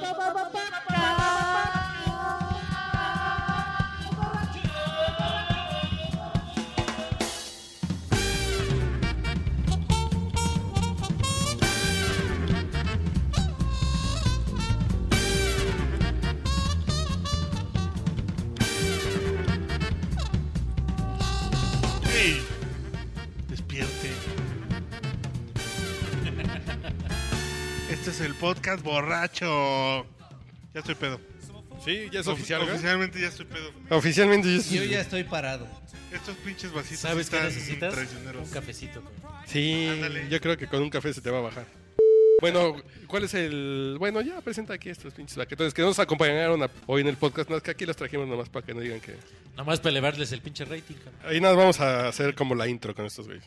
কথা podcast borracho. Ya estoy pedo. Sí, ya es Ofi- oficial, güey. Oficialmente ya estoy pedo. Oficialmente ya es- Yo ya estoy parado. Estos pinches vasitos ¿Sabes qué están necesitas? traicioneros. Un cafecito. güey. Sí, Ándale. yo creo que con un café se te va a bajar. Bueno, ¿cuál es el...? Bueno, ya presenta aquí estos pinches vaquetones que nos acompañaron a- hoy en el podcast. No, es que aquí los trajimos nomás para que no digan que... Nada más para elevarles el pinche rating. cabrón. Ahí nada, vamos a hacer como la intro con estos güeyes.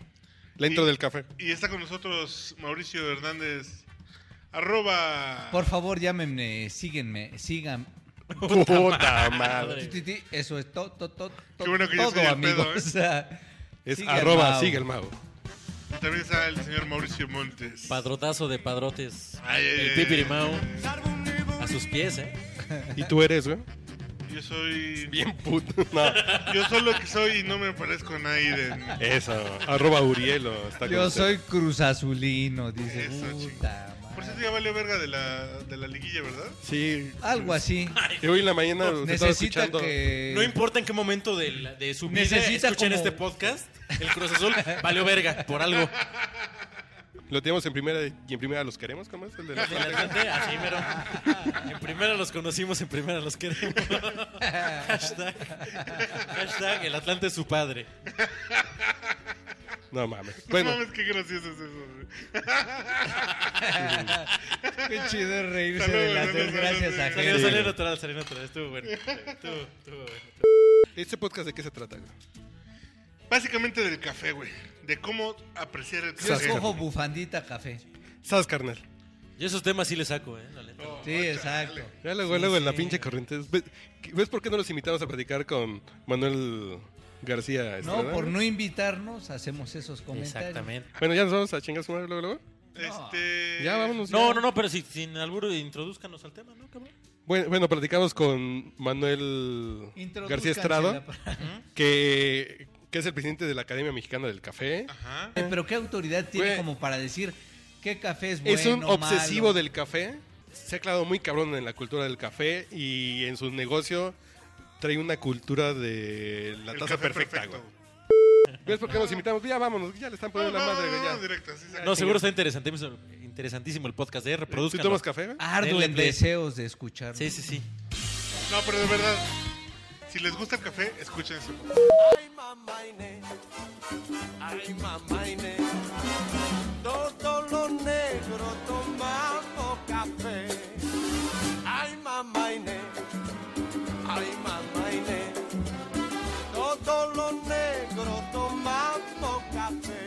La intro Y- del café. Y está con nosotros Mauricio Hernández. Arroba. Por favor, llámenme, síguenme, sigan. Puta madre. Eso es todo, todo, todo, Qué bueno que yo todo, soy el amigos. pedo, ¿eh? O sea, Es sigue arroba, sigue el mago. También está el señor Mauricio Montes. Padrotazo de padrotes. Ay, ay, el pipirimao. A sus pies, ¿eh? ¿Y tú eres, güey? Yo soy. Bien puto. No, Yo soy lo que soy y no me parezco a Naiden. eso. Arroba Urielo. Yo soy Cruz Azulino, dice. Eso, Puta Por cierto, ya valió verga de la, de la liguilla, ¿verdad? Sí. Algo así. Y hoy en la mañana estaba Necesita escuchando. que... No importa en qué momento de, la- de su vida Necesita escuchen como- este podcast, el Cruz Azul valió verga por algo. Lo tenemos en primera y en primera los queremos, ¿cómo es? El de la gente, así mero. En primera los conocimos, en primera los queremos. Hashtag, hashtag el Atlante es su padre. No mames. No Bueno, mames, qué gracioso es eso. güey. Qué chido reírse Saludos, de las desgracias. Salió, ajenas. salió natural, salió natural. Estuvo bueno. Estuvo, estuvo bueno. ¿este podcast de qué se trata? güey? Básicamente del café, güey. De cómo apreciar el Yo café. escojo bufandita café. Sas, carnal. Yo esos temas sí les saco, ¿eh? La neta. Sí, exacto. Ya luego, Sí, luego en la pinche corriente. ¿Ves, ves por qué no los invitamos a platicar con Manuel García? No, Estrada, por güey? no invitarnos, hacemos esos comentarios. Exactamente. Bueno, ya nos vamos a chingar su madre luego, luego. Este. Ya vámonos. No, ya. no, no, pero si, sin alburo, introduzcanos al tema, ¿no, cabrón? Bueno, bueno, platicamos con Manuel García Estrada, que, que es el presidente de la Academia Mexicana del Café. Ajá. Eh, Pero qué autoridad tiene Güey. como para decir qué café es bueno, es un obsesivo malo? del café. Se ha clavado muy cabrón en la cultura del café y en su negocio trae una cultura de la El taza café perfecta, perfecto. güey. ¿Ves por qué nos invitamos? Ya vámonos, ya le están No, poniendo la no, madre, no, güey, no, ya. directo, así se- No, seguro está interesantísimo, interesantísimo el podcast, ¿eh? ¿Tú Reproduzcan. tomas café, güey? Ardo Denle en play. deseos de escuchar. Sí, sí, sí. No, pero de verdad. Si les gusta el café, escuchen eso. Ay, mamaine, ay, mamaine, todos los negros tomamos café. Ay, mamaine, ay, mamaine, todos los negros tomamos café.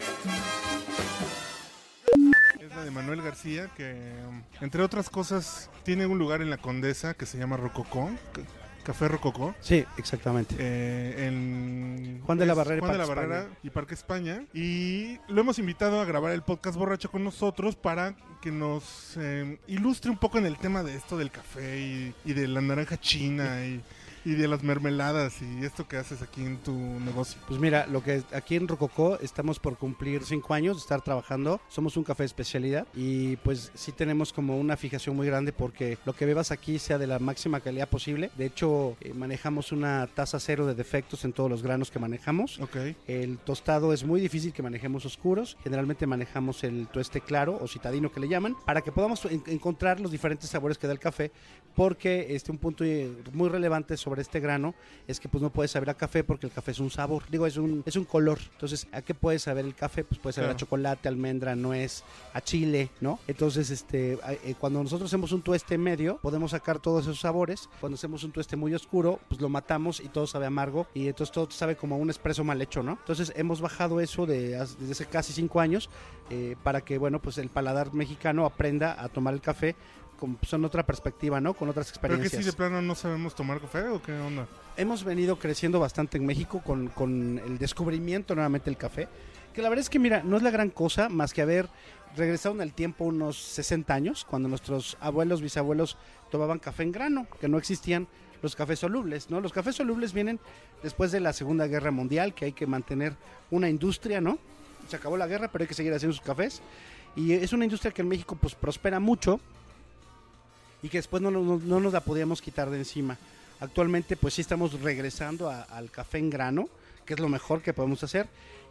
Es la de Manuel García, que entre otras cosas tiene un lugar en la Condesa que se llama Rococó, Café Rococó. Sí, exactamente. eh, en Juan de la Barrera y Juan de la Parque Barrera España. y Parque España y lo hemos invitado a grabar el podcast borracho con nosotros para que nos eh, ilustre un poco en el tema de esto del café y, y de la naranja china y, y de las mermeladas y esto que haces aquí en tu negocio. Pues mira, lo que aquí en Rococó estamos por cumplir cinco años de estar trabajando. Somos un café de especialidad y pues sí tenemos como una fijación muy grande porque lo que bebas aquí sea de la máxima calidad posible. De hecho, eh, manejamos una tasa cero de defectos en todos los granos que manejamos. Ok. El tostado es muy difícil que manejemos oscuros. Generalmente manejamos el tueste claro o citadino que le llaman para que podamos en- encontrar los diferentes sabores que da el café. Porque este un punto eh, muy relevante sobre este grano es que pues no puedes saber a café porque el café es un sabor. Digo, es un es un color. Entonces, ¿a qué puedes saber el café? Pues puede saber Claro. a chocolate, almendra, nuez, a chile, ¿no? Entonces, este eh, cuando nosotros hacemos un tueste medio, podemos sacar todos esos sabores. Cuando hacemos un tueste muy oscuro, pues lo matamos y todo sabe amargo y entonces todo sabe como un espresso mal hecho, ¿no? Entonces hemos bajado eso de, desde hace casi cinco años eh, para que, bueno, pues el paladar mexicano aprenda a tomar el café con en otra perspectiva, ¿no? Con otras ¿Pero que experiencias. si de plano no sabemos tomar café o qué onda? Hemos venido creciendo bastante en México con, con el descubrimiento nuevamente del café. Que la verdad es que, mira, no es la gran cosa más que haber regresado en el tiempo unos 60 años, cuando nuestros abuelos, bisabuelos tomaban café en grano, que no existían los cafés solubles, ¿no? Los cafés solubles vienen después de la Segunda Guerra Mundial, que hay que mantener una industria, ¿no? Se acabó la guerra, pero hay que seguir haciendo sus cafés. Y es una industria que en México pues prospera mucho y que después no, no- no nos la podíamos quitar de encima. Actualmente pues sí estamos regresando al café en grano, que es lo mejor que podemos hacer.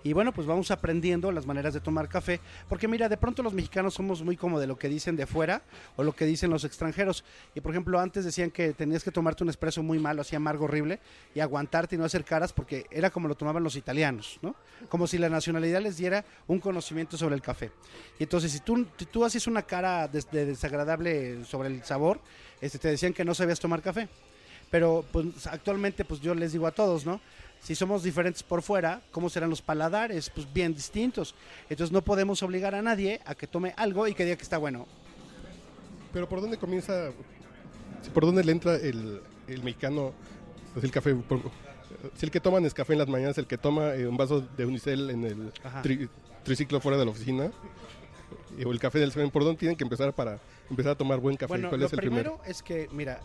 Y bueno, pues vamos aprendiendo las maneras de tomar café, porque mira, de pronto los mexicanos somos muy como de lo que dicen de fuera o lo que dicen los extranjeros. Y por ejemplo, antes decían que tenías que tomarte un espresso muy malo, así amargo, horrible, y aguantarte y no hacer caras, porque era como lo tomaban los italianos, ¿no? Como si la nacionalidad les diera un conocimiento sobre el café. Y entonces, si tú, tú haces una cara de desagradable sobre el sabor, este, te decían que no sabías tomar café. Pero pues actualmente pues yo les digo a todos, ¿no? Si somos diferentes por fuera, ¿cómo serán los paladares? Pues bien distintos. Entonces no podemos obligar a nadie a que tome algo y que diga que está bueno. Pero ¿por dónde comienza? ¿Por dónde le entra el, el mexicano? Pues el café. por- si el que toma café en las mañanas, el que toma eh, un vaso de unicel en el tri- triciclo fuera de la oficina, eh, o el café del semen, ¿por dónde tienen que empezar para empezar a tomar buen café? Bueno, ¿Cuál lo es el primero primero? es que, mira,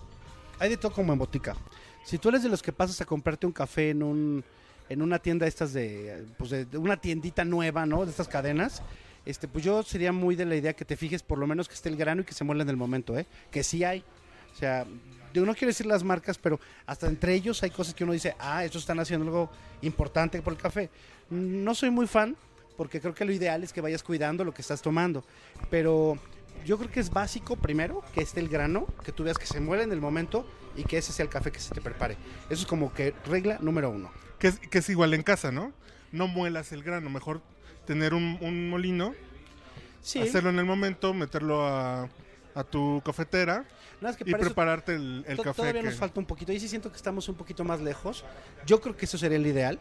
hay de todo como en botica. Si tú eres de los que pasas a comprarte un café en un en una tienda estas de pues de, una tiendita nueva, ¿no? De estas cadenas, este pues yo sería muy de la idea que te fijes por lo menos que esté el grano y que se muela en el momento, ¿eh? Que sí hay. O sea, yo no quiero decir las marcas, pero hasta entre ellos hay cosas que uno dice, ah, estos están haciendo algo importante por el café. No soy muy fan, porque creo que lo ideal es que vayas cuidando lo que estás tomando. Pero yo creo que es básico, primero, que esté el grano, que tú veas que se muele en el momento y que ese sea el café que se te prepare. Eso es como que regla número uno. Que es, que es igual en casa, ¿no? No muelas el grano, mejor tener un, un molino, Sí, hacerlo en el momento, meterlo a, a tu cafetera nada más que y prepararte el, el café. todavía que- nos falta un poquito. Ahí sí siento que estamos un poquito más lejos. Yo creo que eso sería el ideal.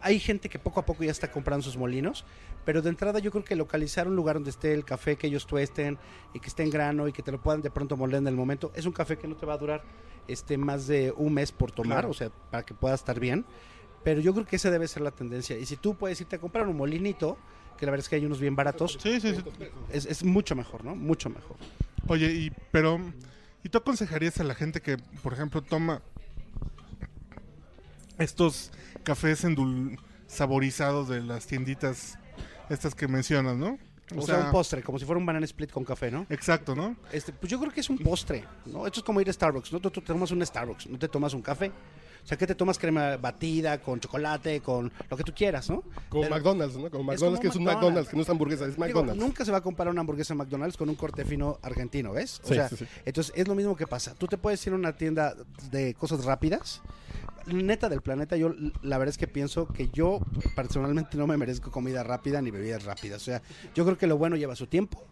Hay gente que poco a poco ya está comprando sus molinos, pero de entrada yo creo que localizar un lugar donde esté el café que ellos tuesten y que esté en grano y que te lo puedan de pronto moler en el momento, es un café que no te va a durar este más de un mes por tomar, Claro. o sea, para que pueda estar bien. Pero yo creo que esa debe ser la tendencia. Y si tú puedes irte a comprar un molinito, que la verdad es que hay unos bien baratos, Sí, sí, sí. es, es mucho mejor, ¿no? Mucho mejor. Oye, y pero ¿y tú aconsejarías a la gente que, por ejemplo, toma estos cafés endul saborizados de las tienditas estas que mencionas, ¿no? O, sea, un postre, como si fuera un banana split con café, ¿no? Exacto, ¿no? Este, pues yo creo que es un postre, ¿no? Esto es como ir a Starbucks, ¿no? Tú, tú te tomas un Starbucks, no te tomas un café. O sea, que te tomas crema batida, con chocolate, con lo que tú quieras, ¿no? Como Pero- McDonald's, ¿no? Como Es McDonald's, como que es un McDonald's. McDonald's, que no es hamburguesa, es Digo, McDonald's. nunca se va a comparar una hamburguesa McDonald's con un corte fino argentino, ¿ves? O Sí, sea, sí, sí. entonces es lo mismo que pasa. Tú te puedes ir a una tienda de cosas rápidas. Neta del planeta, yo la verdad es que pienso que yo personalmente no me merezco comida rápida ni bebidas rápidas. O sea, yo creo que lo bueno lleva su tiempo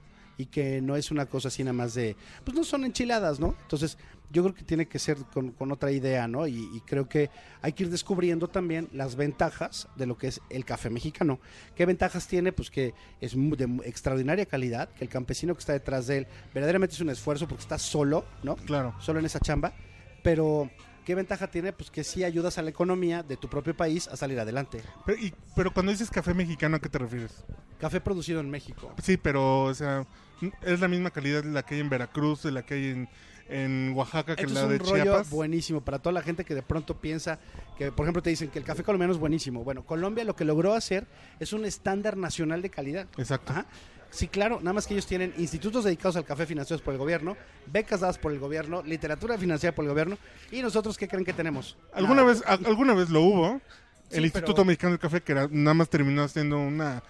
y que no es una cosa así nada más de, pues no son enchiladas, ¿no? Entonces yo creo que tiene que ser con, con otra idea, ¿no? Y, y creo que hay que ir descubriendo también las ventajas de lo que es el café mexicano. ¿Qué ventajas tiene? Pues que es de extraordinaria calidad, que el campesino que está detrás de él verdaderamente es un esfuerzo porque está solo, ¿no? Claro. Solo en esa chamba, pero... ¿Qué ventaja tiene? Pues que sí ayudas a la economía de tu propio país a salir adelante. Pero, y- pero cuando dices café mexicano, ¿a qué te refieres? Café producido en México. Sí, pero, o sea, es la misma calidad la que hay en Veracruz, de la que hay en, en Oaxaca, que Esto la es un de rollo Chiapas. buenísimo para toda la gente que de pronto piensa que, por ejemplo, te dicen que el café colombiano es buenísimo. Bueno, Colombia lo que logró hacer es un estándar nacional de calidad. Exacto. Ajá. Sí, claro, nada más que ellos tienen institutos dedicados al café financiados por el gobierno, becas dadas por el gobierno, literatura financiada por el gobierno, y nosotros, ¿qué creen que tenemos? ¿Alguna Nada. vez, a- alguna vez lo hubo? Sí, el Instituto pero- Mexicano del Café, que era- nada más terminó haciendo una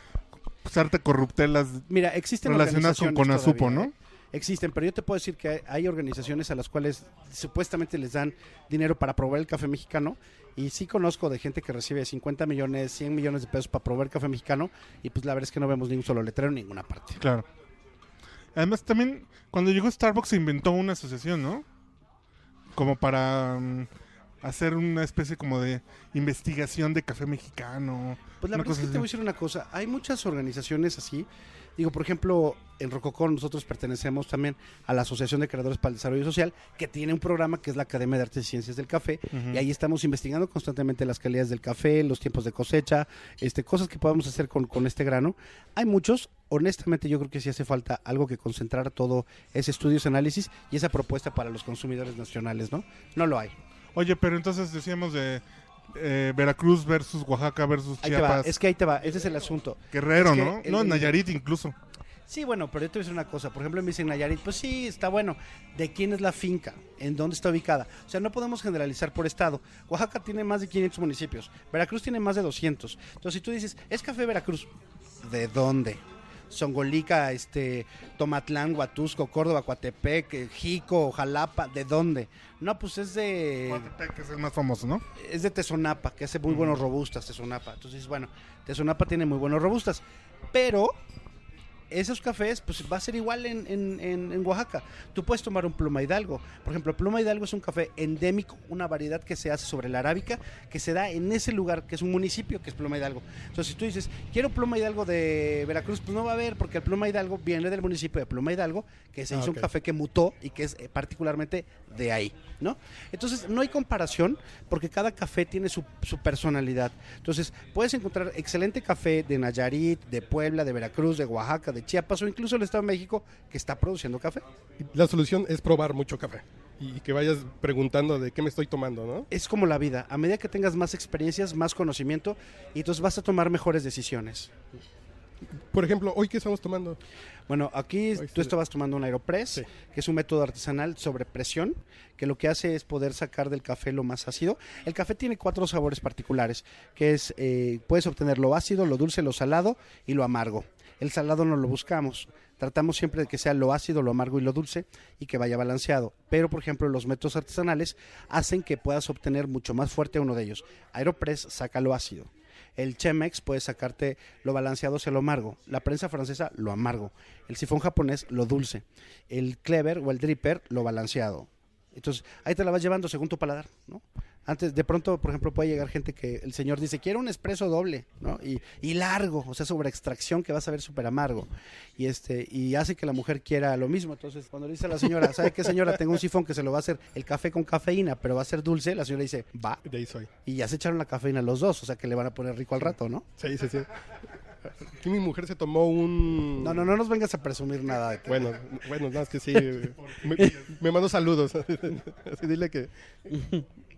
sarta de corruptelas Mira, existen relacionadas con Conasupo, todavía, ¿no? ¿eh? Existen, pero yo te puedo decir que hay, hay organizaciones a las cuales supuestamente les dan dinero para probar el café mexicano. Y sí conozco de gente que recibe 50 millones, 100 millones de pesos para probar café mexicano. Y pues la verdad es que no vemos ni un solo letrero en ninguna parte. Claro. Además, también, cuando llegó Starbucks se inventó una asociación, ¿no? Como para mm, hacer una especie como de investigación de café mexicano. Pues la verdad es que te voy a decir una cosa. Hay muchas organizaciones así, Digo, por ejemplo, en Rococó nosotros pertenecemos también a la Asociación de Creadores para el Desarrollo Social, que tiene un programa que es la Academia de Artes y Ciencias del Café, y ahí estamos investigando constantemente las calidades del café, los tiempos de cosecha, este, cosas que podamos hacer con, con este grano. Hay muchos, honestamente yo creo que sí hace falta algo que concentrar todo ese estudio, ese análisis y esa propuesta para los consumidores nacionales, ¿no? No lo hay. Oye, pero entonces decíamos de eh, Veracruz versus Oaxaca versus Ahí te va, Chiapas. es que ahí te va, ese es el asunto. Guerrero, es que ¿no? el- no, Nayarit incluso. Sí, bueno, pero yo te voy a decir una cosa. Por ejemplo, me dicen Nayarit, pues sí, está bueno. ¿De quién es la finca? ¿En dónde está ubicada? O sea, no podemos generalizar por estado. Oaxaca tiene más de 500 municipios. Veracruz tiene más de 200. Entonces, si tú dices, es Café Veracruz, ¿de dónde? Songolica, este, Tomatlán, Huatusco, Córdoba, Coatepec, eh, Jico, Jalapa, ¿de dónde? No, pues es de Coatepec, que es el más famoso, ¿no? es de Tezonapa, que hace muy buenos robustas, Tezonapa. Entonces, bueno, Tezonapa tiene muy buenos robustas. Pero esos cafés, pues va a ser igual en, en- en- en Oaxaca. Tú puedes tomar un Pluma Hidalgo. Por ejemplo, Pluma Hidalgo es un café endémico, una variedad que se hace sobre la arábica, que se da en ese lugar, que es un municipio, que es Pluma Hidalgo. Entonces, si tú dices, quiero Pluma Hidalgo de Veracruz, pues no va a haber, porque el Pluma Hidalgo viene del municipio de Pluma Hidalgo, que se Ah, hizo un café que mutó y que es eh, particularmente de ahí, ¿no? Entonces, no hay comparación porque cada café tiene su, su personalidad. Entonces, puedes encontrar excelente café de Nayarit, de Puebla, de Veracruz, de Oaxaca, de Chiapas o incluso el Estado de México que está produciendo café. La solución es probar mucho café y que vayas preguntando de qué me estoy tomando, ¿no? Es como la vida. A medida que tengas más experiencias, más conocimiento, y entonces vas a tomar mejores decisiones. Por ejemplo, hoy qué estamos tomando? Bueno, aquí tú estabas tomando un Aeropress, Sí. que es un método artesanal sobre presión, que lo que hace es poder sacar del café lo más ácido. El café tiene cuatro sabores particulares, que es, eh, puedes obtener lo ácido, lo dulce, lo salado y lo amargo. El salado no lo buscamos. Tratamos siempre de que sea lo ácido, lo amargo y lo dulce y que vaya balanceado. Pero, por ejemplo, los métodos artesanales hacen que puedas obtener mucho más fuerte uno de ellos. Aeropress saca lo ácido. El Chemex puede sacarte lo balanceado hacia lo amargo. La prensa francesa, lo amargo. El sifón japonés, lo dulce. El Clever o el Dripper, lo balanceado. Entonces, ahí te la vas llevando según tu paladar, ¿no? Antes, de pronto, por ejemplo, puede llegar gente que el señor dice, quiero un espresso doble, ¿no? Y, y largo, o sea, sobre extracción que vas a ver súper amargo. Y este, y hace que la mujer quiera lo mismo. Entonces, cuando le dice a la señora, ¿sabe qué señora? Tengo un sifón que se lo va a hacer el café con cafeína, pero va a ser dulce, la señora dice, va. De ahí soy. Y ya se echaron la cafeína los dos, o sea que le van a poner rico al rato, ¿no? Sí, sí, sí. Aquí mi mujer se tomó un... No, no, no nos vengas a presumir nada. de Bueno, bueno, nada, es que sí. Me, me mandó saludos. Así dile que,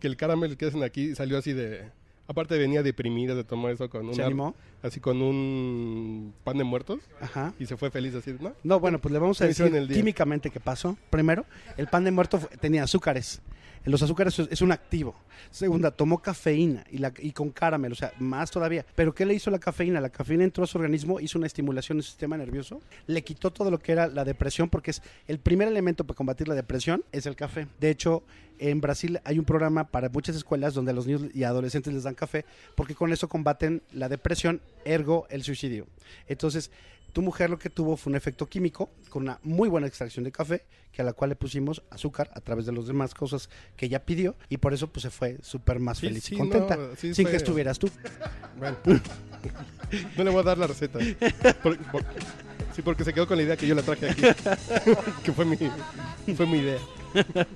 que el caramel que hacen aquí salió así de... Aparte venía deprimida de tomar eso con ¿Se una... animó? Así con un pan de muertos. Ajá. Y se fue feliz así, ¿no? No, bueno, pues le vamos a decir químicamente qué pasó. Primero, el pan de muerto tenía azúcares. Los azúcares es- un activo. Segunda, tomó cafeína y, con caramel, o sea, más todavía. ¿Pero qué le hizo la cafeína? La cafeína entró a su organismo, hizo una estimulación del sistema nervioso, le quitó todo lo que era la depresión, porque es el primer elemento para combatir la depresión, es el café. De hecho, en Brasil hay un programa para muchas escuelas donde a los niños y adolescentes les dan café, porque con eso combaten la depresión, ergo el suicidio. Entonces, tu mujer lo que tuvo fue un efecto químico con una muy buena extracción de café, que a la cual le pusimos azúcar a través de las demás cosas que ella pidió y por eso pues se fue súper más Sí, feliz sí, y contenta, no, sí sin fue- que estuvieras tú. Bueno. No le voy a dar la receta. Por- por- sí, porque se quedó con la idea que yo la traje aquí. que fue mi, fue mi idea.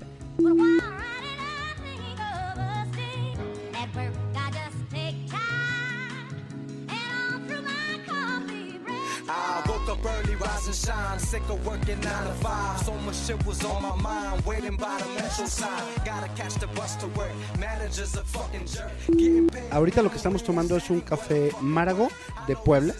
up early, rise and shine. Sick of working nine to five. So much shit was on my mind. Waiting by the metro sign. Gotta catch the bus to work. Manager's a fucking jerk. Getting paid. Ahorita lo que estamos tomando es un café Márago de Puebla.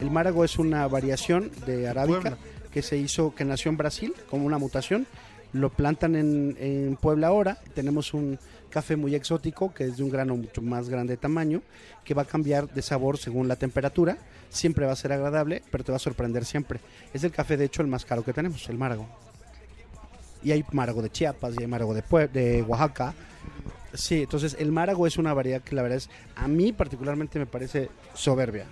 El Márago es una variación de arábica Puebla. que se hizo, que nació en Brasil como una mutación. Lo plantan en, en Puebla ahora. Tenemos un café muy exótico que es de un grano mucho más grande de tamaño, que va a cambiar de sabor según la temperatura. Siempre va a ser agradable, pero te va a sorprender siempre. Es el café, de hecho, el más caro que tenemos, el Márago. Y hay Márago de Chiapas y hay Márago de, Pue- de Oaxaca. Sí, entonces el Márago es una variedad que la verdad es, a mí particularmente me parece soberbia.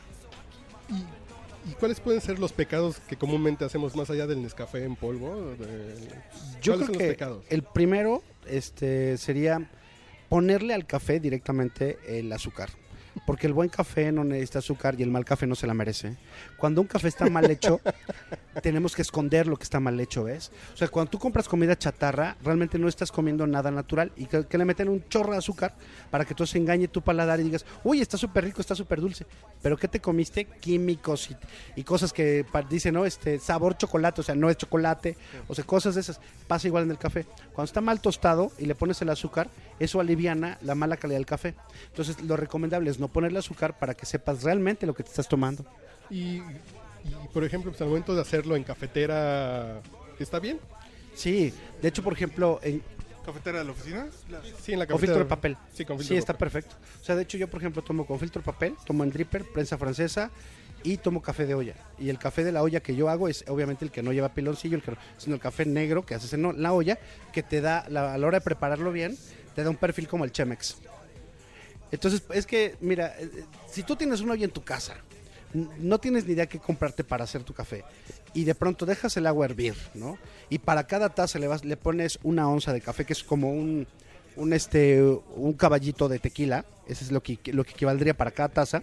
¿Y cuáles pueden ser los pecados que comúnmente hacemos más allá del Nescafé en polvo? De- Yo ¿Cuáles creo son que los pecados? el primero este, sería ponerle al café directamente el azúcar. Porque el buen café no necesita azúcar y el mal café no se la merece. Cuando un café está mal hecho, tenemos que esconder lo que está mal hecho, ¿ves? O sea, cuando tú compras comida chatarra, realmente no estás comiendo nada natural y que, que le meten un chorro de azúcar para que tú se engañe tu paladar y digas, uy, está súper rico, está súper dulce. Pero ¿qué te comiste? Químicos y, y cosas que dicen, no, este, sabor chocolate, o sea, no es chocolate, o sea, cosas de esas. Pasa igual en el café. Cuando está mal tostado y le pones el azúcar, eso aliviana la mala calidad del café. Entonces, lo recomendable es no ponerle azúcar para que sepas realmente lo que te estás tomando. Y, y, por ejemplo, pues, al momento de hacerlo en cafetera, ¿está bien? Sí, de hecho, por ejemplo, en, ¿Cafetera de la oficina? Sí, en la con cafetera. filtro de papel. Sí, con filtro Sí, está papel. perfecto. O sea, de hecho, yo, por ejemplo, tomo con filtro de papel, tomo en dripper, prensa francesa y tomo café de olla. Y el café de la olla que yo hago es obviamente el que no lleva piloncillo, el que, no- sino el café negro que haces en la olla, que te da, la- a la hora de prepararlo bien, te da un perfil como el Chemex. Entonces, es que, mira, eh, eh, si tú tienes una olla en tu casa, no tienes ni idea qué comprarte para hacer tu café, y de pronto dejas el agua hervir, ¿no? Y para cada taza le, vas, le pones una onza de café, que es como un, un, este, un caballito de tequila, ese es lo que, lo que equivaldría para cada taza,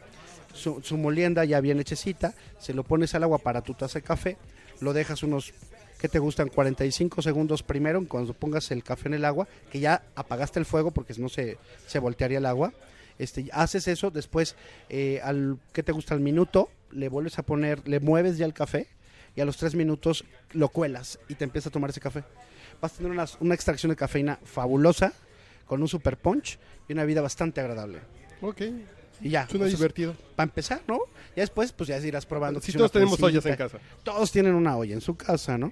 su, su molienda ya bien hechecita, se lo pones al agua para tu taza de café, lo dejas unos, ¿qué te gustan? 45 segundos primero, cuando pongas el café en el agua, que ya apagaste el fuego porque no se, se voltearía el agua. Este, haces eso, después, eh, al, ¿qué te gusta? Al minuto, le vuelves a poner, le mueves ya el café y a los tres minutos lo cuelas y te empieza a tomar ese café. Vas a tener una, una extracción de cafeína fabulosa, con un super punch y una vida bastante agradable. Ok, Y ya, suena divertido. para empezar, ¿no? Ya después, pues ya irás probando. Si que todos tenemos ollas en casa. Todos tienen una olla en su casa, ¿no?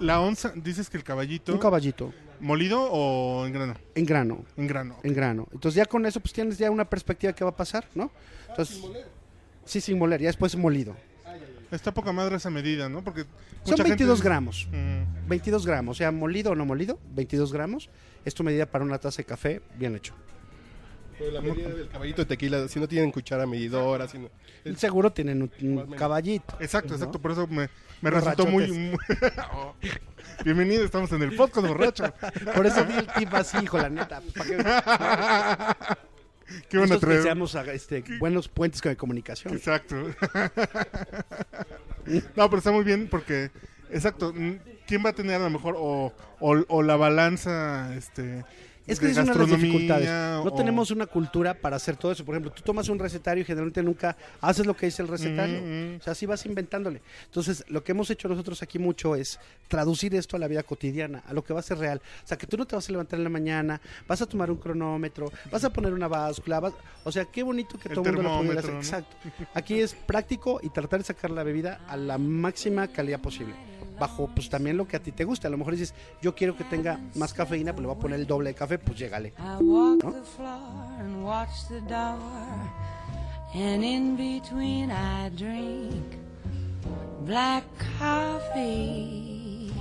La onza, dices que el caballito. Un caballito ¿Molido o en grano? en grano, En grano. en grano. Entonces ya con eso pues tienes ya una perspectiva de qué va a pasar, ¿no? Entonces, sí, sin moler, ya después molido. Está poca madre esa medida, ¿no? Porque Son mucha 22 gente- gramos. Mm, 22 gramos, o sea, molido o no molido, 22 gramos. Es tu medida para una taza de café bien hecho. Pero la medida del caballito de tequila, si no tienen cuchara medidora, si no- es- Seguro tienen un, caballito. Exacto, ¿no? exacto. Por eso me, me resultó muy. muy- Oh. Bienvenido, estamos en el podcast borracho. Por eso di el tip así, hijo, la neta. pues, para Qué bueno que seamos este, buenos puentes de comunicación. Exacto. no, pero está muy bien porque, exacto, ¿quién va a tener a lo mejor o, o, o la balanza este, Es que de es una de las dificultades. No o- tenemos una cultura para hacer todo eso. Por ejemplo, tú tomas un recetario y generalmente nunca haces lo que dice el recetario. Mm, mm. O sea, así vas inventándole. Entonces, lo que hemos hecho nosotros aquí mucho es traducir esto a la vida cotidiana, a lo que va a ser real. O sea, que tú no te vas a levantar en la mañana, vas a tomar un cronómetro, vas a poner una báscula. vas- O sea, qué bonito que El todo el mundo lo pudiera hacer. Exacto. Aquí es práctico y tratar de sacar la bebida a la máxima calidad posible. Bajo, pues también lo que a ti te gusta. A lo mejor dices, yo quiero que tenga más cafeína, pues le voy a poner el doble de café, pues llégale. I walk the floor and watch the door, and in between I drink black coffee.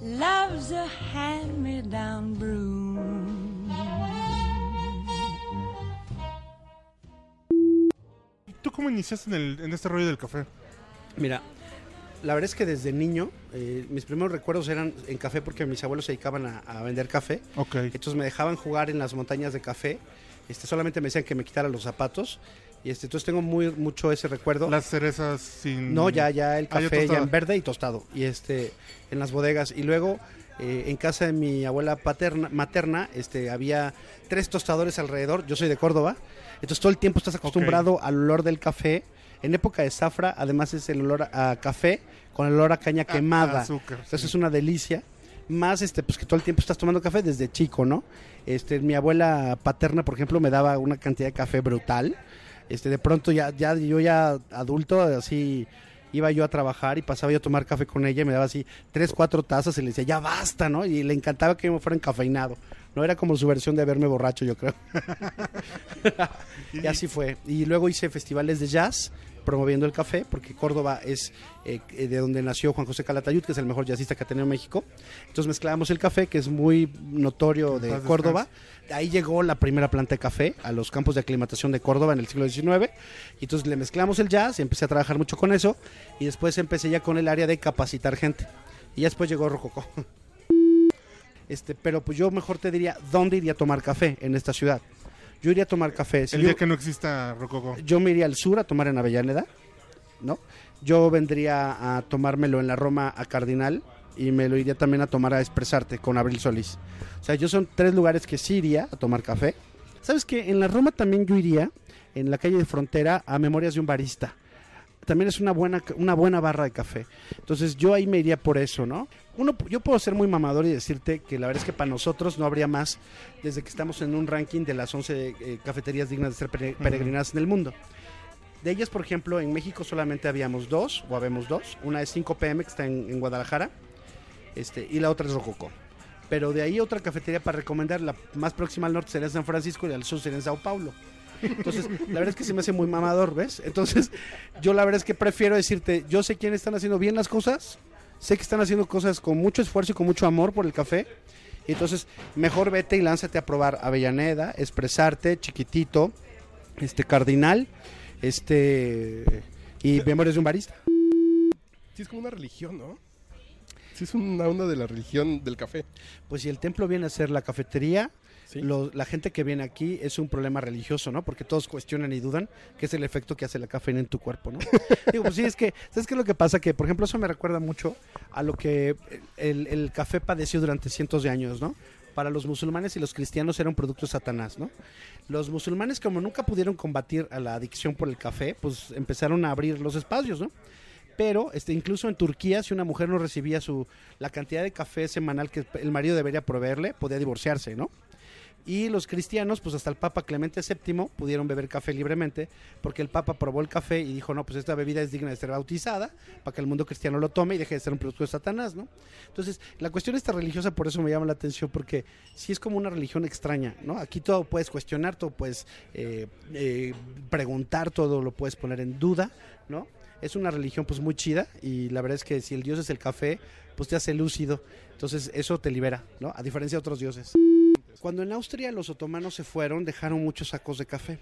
Love's a hand-me-down broom. ¿Tú cómo iniciaste en, el, en este rollo del café? Mira, la verdad es que desde niño, eh, mis primeros recuerdos eran en café porque mis abuelos se dedicaban a, a vender café. Ok. Entonces me dejaban jugar en las montañas de café. Este, solamente me decían que me quitara los zapatos. Y este, entonces tengo muy mucho ese recuerdo. Las cerezas sin... No, ya, ya el Ah, café ya, en verde y tostado. Y este, en las bodegas. Y luego, eh, en casa de mi abuela paterna, materna, este, había tres tostadores alrededor. Yo soy de Córdoba. Entonces todo el tiempo estás acostumbrado al olor del café. En época de zafra, además es el olor a café con el olor a caña quemada. azúcar, Entonces sí. es una delicia. Más este, pues que todo el tiempo estás tomando café desde chico, ¿no? Este, mi abuela paterna, por ejemplo, me daba una cantidad de café brutal. Este, de pronto ya, ya yo ya adulto, así iba yo a trabajar y pasaba yo a tomar café con ella y me daba así tres, cuatro tazas y le decía, ya basta, ¿no? Y le encantaba que me fuera encafeinado. No era como su versión de verme borracho, yo creo. y así fue. Y luego hice festivales de jazz promoviendo el café, porque Córdoba es eh, de donde nació Juan José Calatayud, que es el mejor jazzista que ha tenido México. Entonces mezclábamos el café, que es muy notorio de paz Córdoba. Ahí llegó la primera planta de café a los campos de aclimatación de Córdoba en el siglo XIX. Y entonces le mezclamos el jazz y empecé a trabajar mucho con eso. Y después empecé ya con el área de capacitar gente. Y ya después llegó Rococó. Este, pero pues yo mejor te diría, ¿dónde iría a tomar café en esta ciudad? Yo iría a tomar café. Si El yo, día que no exista Rococo. yo me iría al sur a tomar en Avellaneda, ¿no? Yo vendría a tomármelo en la Roma a Cardinal y me lo iría también a tomar a Expresarte con Abril Solís. O sea, yo son tres lugares que sí iría a tomar café. ¿Sabes qué? En la Roma también yo iría, en la calle de Frontera, a Memorias de un Barista. También es una buena, una buena barra de café. Entonces yo ahí me iría por eso, ¿no? Uno, yo puedo ser muy mamador y decirte que la verdad es que para nosotros no habría más desde que estamos en un ranking de las 11 eh, cafeterías dignas de ser pere- peregrinadas en el mundo. De ellas, por ejemplo, en México solamente habíamos dos, o habemos dos. Una es 5 PM, que está en, en Guadalajara, este, y la otra es Rococo. Pero de ahí otra cafetería para recomendar, la más próxima al norte sería en San Francisco y al sur sería en Sao Paulo. Entonces, la verdad es que se me hace muy mamador, ¿ves? Entonces, yo la verdad es que prefiero decirte, yo sé quiénes están haciendo bien las cosas, sé que están haciendo cosas con mucho esfuerzo y con mucho amor por el café. y Entonces, mejor vete y lánzate a probar Avellaneda, Expresarte, Chiquitito, este Cardinal, este y Memorias de un Barista. Sí, es como una religión, ¿no? Sí, es una onda de la religión del café. Pues si el templo viene a ser la cafetería, Sí. lo- la gente que viene aquí es un problema religioso, ¿no? Porque todos cuestionan y dudan que es el efecto que hace la cafeína en tu cuerpo, ¿no? Digo, pues sí, es que, ¿sabes qué es lo que pasa? Que, por ejemplo, eso me recuerda mucho a lo que el, el café padeció durante cientos de años, ¿no? Para los musulmanes y los cristianos era un producto de Satanás, ¿no? Los musulmanes, como nunca pudieron combatir a la adicción por el café, pues empezaron a abrir los espacios, ¿no? Pero este, incluso en Turquía, si una mujer no recibía su, la cantidad de café semanal que el marido debería proveerle, podía divorciarse, ¿no? Y los cristianos, pues hasta el Papa Clemente VII pudieron beber café libremente, porque el Papa probó el café y dijo, no, pues esta bebida es digna de ser bautizada, para que el mundo cristiano lo tome y deje de ser un producto de Satanás, ¿no? Entonces, la cuestión esta religiosa por eso me llama la atención, porque sí es como una religión extraña, ¿no? Aquí todo puedes cuestionar, todo puedes eh, eh, preguntar, todo lo puedes poner en duda, ¿no? Es una religión pues muy chida y la verdad es que si el dios es el café, pues te hace lúcido, entonces eso te libera, ¿no? A diferencia de otros dioses. Cuando en Austria los otomanos se fueron, dejaron muchos sacos de café.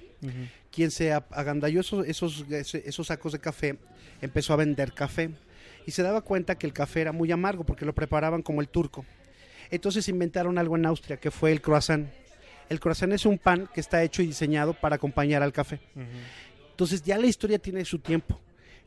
Quien se agandalló esos, esos, esos sacos de café empezó a vender café y se daba cuenta que el café era muy amargo porque lo preparaban como el turco. Entonces inventaron algo en Austria que fue el croissant. El croissant es un pan que está hecho y diseñado para acompañar al café. Entonces ya la historia tiene su tiempo.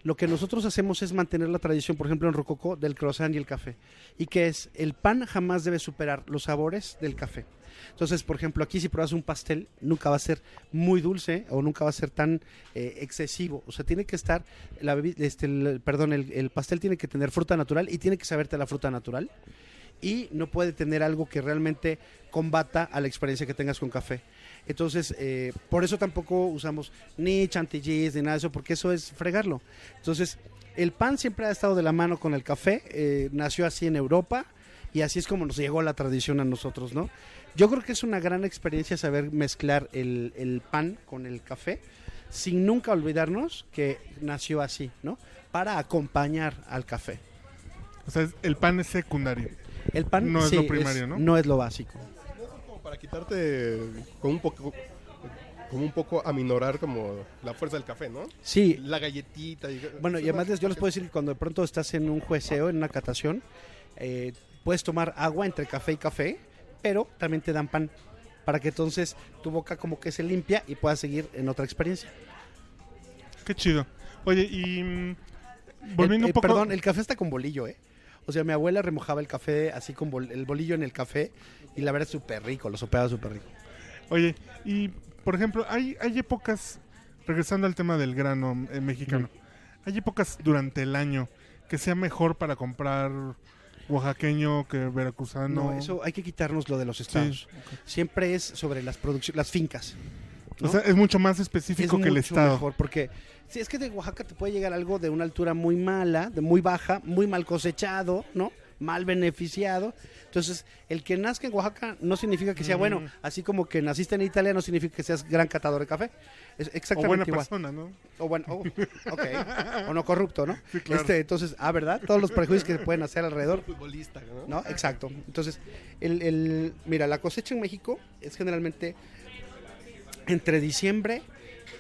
Lo que nosotros hacemos es mantener la tradición, por ejemplo, en Rococó, del croissant y el café. Y que es, el pan jamás debe superar los sabores del café. Entonces, por ejemplo, aquí si pruebas un pastel, nunca va a ser muy dulce o nunca va a ser tan eh, excesivo. O sea, tiene que estar, la bebi- este, perdón, el, el pastel tiene que tener fruta natural y tiene que saberte la fruta natural. Y no puede tener algo que realmente combata a la experiencia que tengas con café. Entonces, eh, por eso tampoco usamos ni chantilly's ni nada de eso, porque eso es fregarlo. Entonces, el pan siempre ha estado de la mano con el café, eh, nació así en Europa y así es como nos llegó la tradición a nosotros, ¿no? Yo creo que es una gran experiencia saber mezclar el, el pan con el café, sin nunca olvidarnos que nació así, ¿no? Para acompañar al café. O sea, el pan es secundario. El pan No es sí, lo primario, ¿no? No es lo básico. Para quitarte con un poco como un poco aminorar como la fuerza del café, ¿no? Sí, La galletita. y- Bueno, y además yo les puedo decir que cuando de pronto estás en un jueceo, en una catación, eh, puedes tomar agua entre café y café, pero también te dan pan para que entonces tu boca como que se limpia y puedas seguir en otra experiencia. Qué chido. Oye, y mm, El- volviendo eh, un poco... Perdón, el café está con bolillo, ¿eh? O sea, mi abuela remojaba el café así con bol- el bolillo en el café y la verdad es súper rico, lo sopeaba súper rico. Oye, y por ejemplo, hay, hay épocas, regresando al tema del grano eh, mexicano, hay épocas durante el año que sea mejor para comprar oaxaqueño que veracruzano. No, eso hay que quitarnos lo de los estados. Siempre es sobre las producciones, las fincas. O sea, es mucho más específico es que el mucho estado. mejor porque si es que de Oaxaca te puede llegar algo de una altura muy mala, de muy baja, muy mal cosechado, ¿no? Mal beneficiado. Entonces, el que nazca en Oaxaca no significa que sea bueno, así como que naciste en Italia no significa que seas gran catador de café. Es O exactamente buena igual. persona, ¿no? O bueno, oh, ok. o no corrupto, ¿no? Sí, claro. Este, entonces, ah, ¿verdad? Todos los prejuicios que se pueden hacer alrededor. futbolista, ¿no? ¿no? Exacto. Entonces, el, el- mira, la cosecha en México es generalmente entre diciembre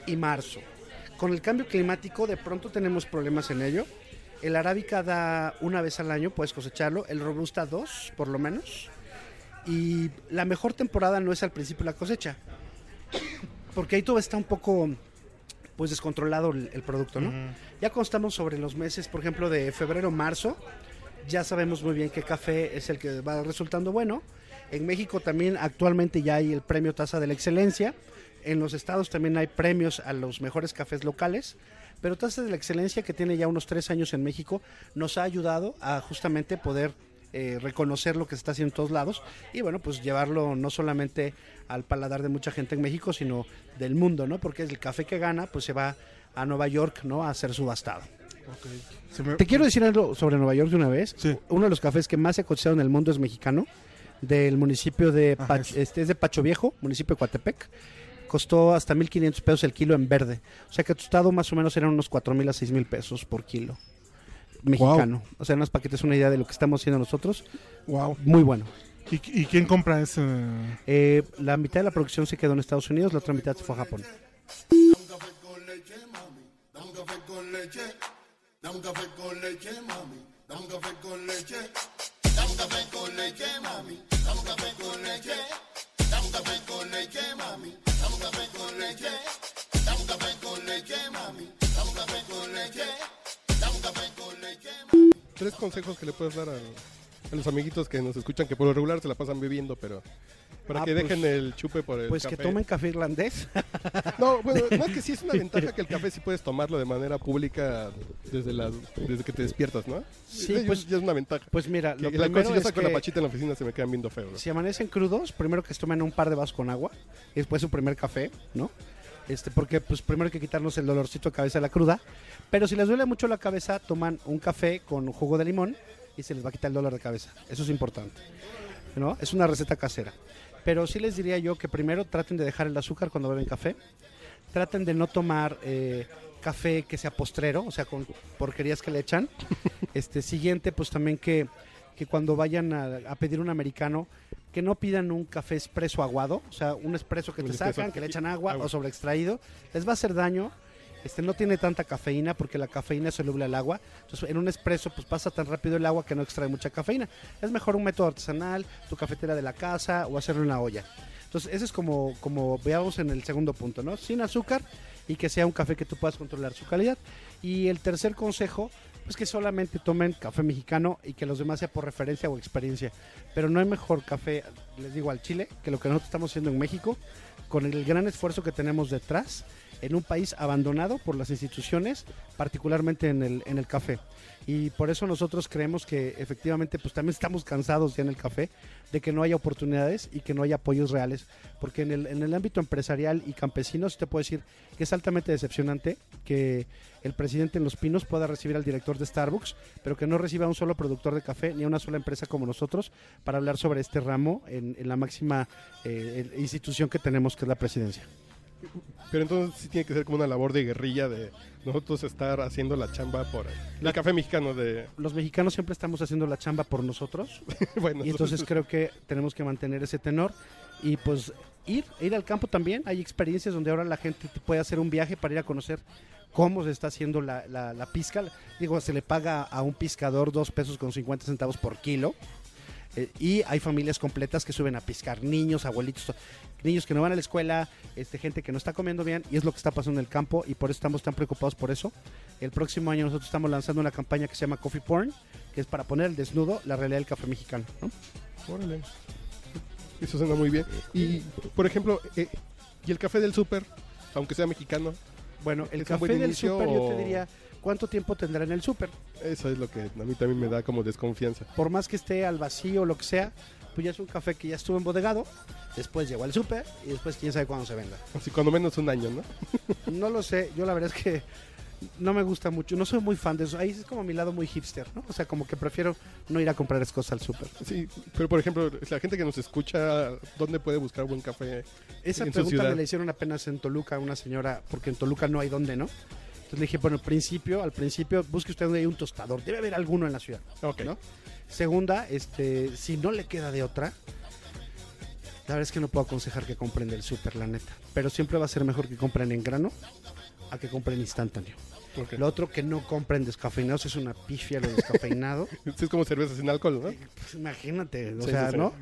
y marzo. Con el cambio climático, de pronto tenemos problemas en ello. El arábica da una vez al año, puedes cosecharlo. El robusta dos, por lo menos. Y la mejor temporada no es al principio de la cosecha, porque ahí todo está un poco pues descontrolado el, el producto, ¿no? Ya cuando estamos sobre los meses, por ejemplo, de febrero, marzo, ya sabemos muy bien qué café es el que va resultando bueno. En México también actualmente ya hay el premio Taza de la Excelencia. En los estados también hay premios a los mejores cafés locales. Pero Taza de la Excelencia, que tiene ya unos tres años en México, nos ha ayudado a justamente poder eh, reconocer lo que se está haciendo en todos lados y bueno, pues llevarlo no solamente al paladar de mucha gente en México, sino del mundo, ¿no? Porque el café que gana, pues se va a Nueva York, ¿no? A ser subastado. Se me- Te quiero decir algo sobre Nueva York de una vez. Sí. Uno de los cafés que más se ha cotizado en el mundo es mexicano, del municipio de, Pach- es- este es de Pacho Viejo, municipio de Coatepec. Costó hasta 1.500 pesos el kilo en verde. O sea que tu estado más o menos eran unos 4.000 a 6.000 pesos por kilo. Mexicano. O sea, en los paquetes una idea de lo que estamos haciendo nosotros. Wow. Muy bueno. ¿Y, y quién compra ese? Eh, la mitad de la producción se quedó en Estados Unidos, la otra mitad se fue a Japón. Tres consejos que le puedes dar a, a los amiguitos que nos escuchan, que por lo regular se la pasan bebiendo, pero para Ah, que pues- dejen el chupe por el Pues que tomen café irlandés. No, bueno, no es que sí es una ventaja que el café sí puedes tomarlo de manera pública desde la, desde que te despiertas, ¿no? Sí, Eso pues- ya es una ventaja. Pues mira, Que lo la primero cosa, yo es saco la pachita en la oficina se me quedan viendo feo. ¿no? si amanecen crudos, primero que se tomen un par de vasos con agua y después su primer café, ¿no? Este, porque pues primero hay que quitarnos el dolorcito de cabeza de la cruda. Pero si les duele mucho la cabeza, toman un café con jugo de limón y se les va a quitar el dolor de cabeza. Eso es importante. ¿No? Es una receta casera. Pero sí les diría yo que primero traten de dejar el azúcar cuando beben café. Traten de no tomar eh, café que sea postrero, o sea, con porquerías que le echan. Este siguiente, pues también que, que cuando vayan a, a pedir un americano, que no pidan un café expreso aguado, o sea, un expreso que te sacan, que le echan agua, Agua. o sobre extraído, les va a hacer daño. Este no tiene tanta cafeína porque la cafeína es soluble al agua. Entonces, en un expreso pues pasa tan rápido el agua que no extrae mucha cafeína. Es mejor un método artesanal, tu cafetera de la casa o hacerlo en una olla. Entonces, ese es como, como veamos en el segundo punto, ¿no? Sin azúcar y que sea un café que tú puedas controlar su calidad. Y el tercer consejo, pues que solamente tomen café mexicano y que los demás sea por referencia o experiencia. Pero no hay mejor café, les digo, al Chile, que lo que nosotros estamos haciendo en México, con el gran esfuerzo que tenemos detrás, en un país abandonado por las instituciones, particularmente en el, en el café. Y por eso nosotros creemos que efectivamente pues también estamos cansados ya en el café de que no haya oportunidades y que no haya apoyos reales. Porque en el, en el ámbito empresarial y campesino sí te puedo decir que es altamente decepcionante que el presidente en Los Pinos pueda recibir al director de Starbucks, pero que no reciba a un solo productor de café ni a una sola empresa como nosotros para hablar sobre este ramo en, en la máxima eh, institución que tenemos, que es la presidencia. Pero entonces sí tiene que ser como una labor de guerrilla de nosotros estar haciendo la chamba por el café mexicano de... Los mexicanos siempre estamos haciendo la chamba por nosotros. bueno, Y entonces creo que tenemos que mantener ese tenor y pues ir, ir al campo también. Hay experiencias donde ahora la gente te puede hacer un viaje para ir a conocer cómo se está haciendo la, la, la pizca. Digo, se le paga a un piscador dos pesos con 50 centavos por kilo. Eh, y hay familias completas que suben a piscar, niños, abuelitos, to- niños que no van a la escuela, este, gente que no está comiendo bien, y es lo que está pasando en el campo, y por eso estamos tan preocupados por eso. El próximo año nosotros estamos lanzando una campaña que se llama Coffee Porn, que es para poner al desnudo la realidad del café mexicano. ¿no? Órale. Eso suena muy bien. Y, por ejemplo, eh, ¿y el café del súper, aunque sea mexicano? Bueno, el ¿Es un buen café del súper yo te diría, ¿cuánto tiempo tendrá en el súper? Eso es lo que a mí también me da como desconfianza. Por más que esté al vacío o lo que sea, pues ya es un café que ya estuvo embodegado, después llegó al súper y después quién sabe cuándo se venda. Así cuando menos un año, ¿no? No lo sé, yo la verdad es que no me gusta mucho, no soy muy fan de eso. Ahí es como mi lado muy hipster, ¿no? O sea, como que prefiero no ir a comprar esas cosas al súper. Sí, pero por ejemplo, la gente que nos escucha, ¿dónde puede buscar buen café? Esa En pregunta me la hicieron apenas en Toluca a una señora, porque en Toluca no hay dónde, ¿no? Entonces le dije, bueno, al principio, al principio, busque usted donde hay un tostador. Debe haber alguno en la ciudad. Ok. ¿no? Segunda, este, si no le queda de otra, la verdad es que no puedo aconsejar que compren del súper, la neta. Pero siempre va a ser mejor que compren en grano a que compren instantáneo. Ok. Lo otro que no compren descafeinados es una pifia lo descafeinado. Es como cerveza sin alcohol, ¿no? Pues imagínate, o Sí, sea, sí, sí. ¿no?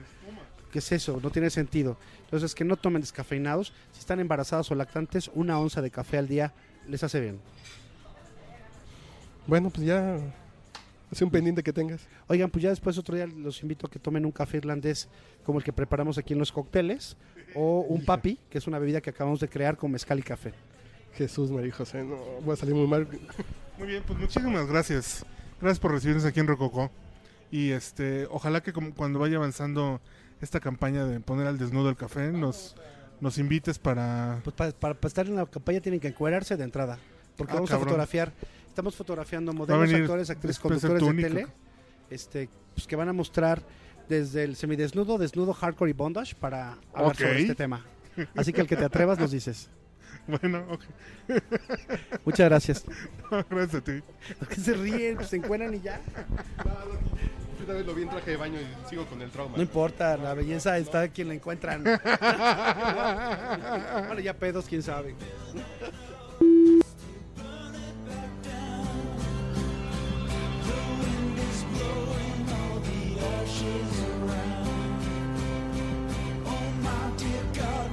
¿Qué es eso? No tiene sentido. Entonces, que no tomen descafeinados. Si están embarazadas o lactantes, una onza de café al día les hace bien. Bueno, pues ya. Es un pendiente que tengas. Oigan, pues ya después otro día los invito a que tomen un café irlandés como el que preparamos aquí en los cócteles o un papi, que es una bebida que acabamos de crear con mezcal y café. Jesús, María José, no, voy a salir muy mal. Muy bien, pues muchísimas gracias. Gracias por recibirnos aquí en Rococó. Y este, ojalá que como- cuando vaya avanzando esta campaña de poner al desnudo el café, nos, nos invites para... Pues para, para- para estar en la campaña tienen que encuerarse de entrada. Porque Ah, vamos cabrón. a fotografiar, estamos fotografiando modelos, actores, actrices, conductores de tele, este, pues que van a mostrar desde el semidesnudo, desnudo, hardcore y bondage para hablar sobre este tema. Así que el que te atrevas nos dices. Bueno, ok. Muchas gracias. gracias a ti. ¿Por qué se ríen? Pues se encueran y ya. Yo una vez lo vi en traje de baño y sigo con el trauma. No importa, la belleza está quien la encuentran. bueno, ya pedos, quién sabe. Oh my dear God,